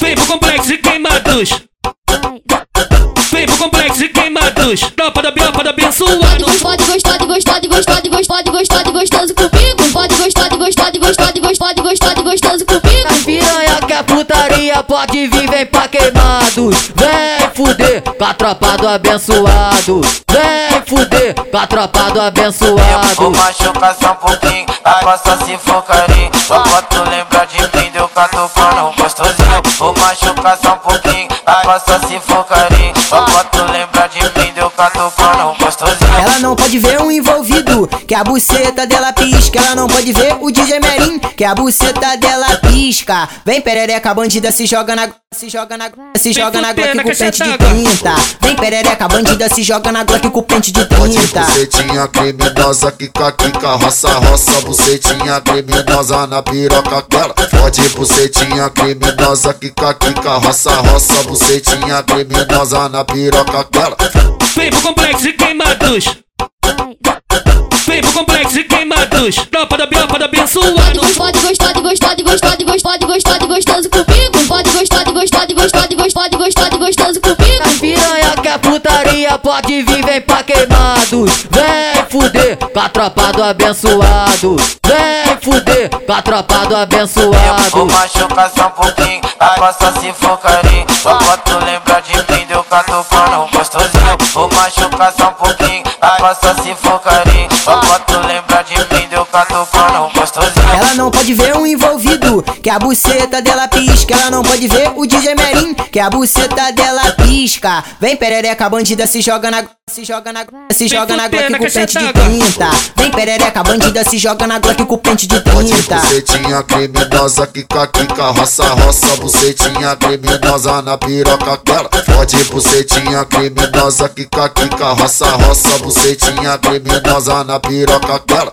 Vem pro complexo de queimados. Vem pro complexo de queimados. Tropa da tropa da abençoado. Pode gostar de gostar de gostar de gostar de gostar de gostoso comigo. Pode gostar de gostar de gostar de gostar de gostar de gostoso comigo. As piranha que é putaria pode vir, vem pra queimados. Vem fuder com a tropa do abençoado. Vem fuder com a tropa do abençoado. Vou machucar só um pouquinho, agora só se for carinho. Só pra tu lembrar de mim, deu catucando machucar só um pouquinho, agora só se for carinho. Só pra tu lembrar de mim, deu catucando gostosinho. Ela não pode ver um envolvido, que a buceta dela pisca. Ela não pode ver o DJ Merim, que a buceta dela pisca. Vem perereca, bandida, se joga na. Se joga na. Se joga na Glock com pente de 30. Perereca, bandida, se joga na Glock com pente de 30. Bucetinha criminosa, quica, quica, roça, roça, bucetinha criminosa na piroca aquela. Fode bucetinha criminosa, quica, quica, roça, roça, bucetinha criminosa na piroca aquela. Vem pro complexo de queimados. Vem pro complexo de queimados. Tropa da tropa da abençoado. Pode gostar de gostar de gostar de gostar de gostar de gostoso comigo. Pode gostar de gostar de gostar de gostar de gostar de gostoso comigo. É putaria pode vir, vem pra queimados. Vem fuder com a tropa do abençoado. Vem fuder com a tropa do Vou abençoado. machucar só um pouquinho, agora só se for carinho. Só pra tu lembrar de mim, deu catucando gostosinho. Vou machucar só um pouquinho, agora só se for carinho. Só pra tu lembrar Ela não pode ver um envolvido, que a buceta dela pisca. Ela não pode ver o DJ Merim, que a buceta dela pisca. Vem perereca, bandida, se joga na. Se joga na. Se joga na Glock com pente de 30. Vem perereca, bandida, se joga na Glock com pente de 30. Bucetinha criminosa, quica, quica, roça, roça, bucetinha criminosa na piroca aquela. Fode bucetinha criminosa, quica, quica, roça, roça, bucetinha criminosa na piroca aquela.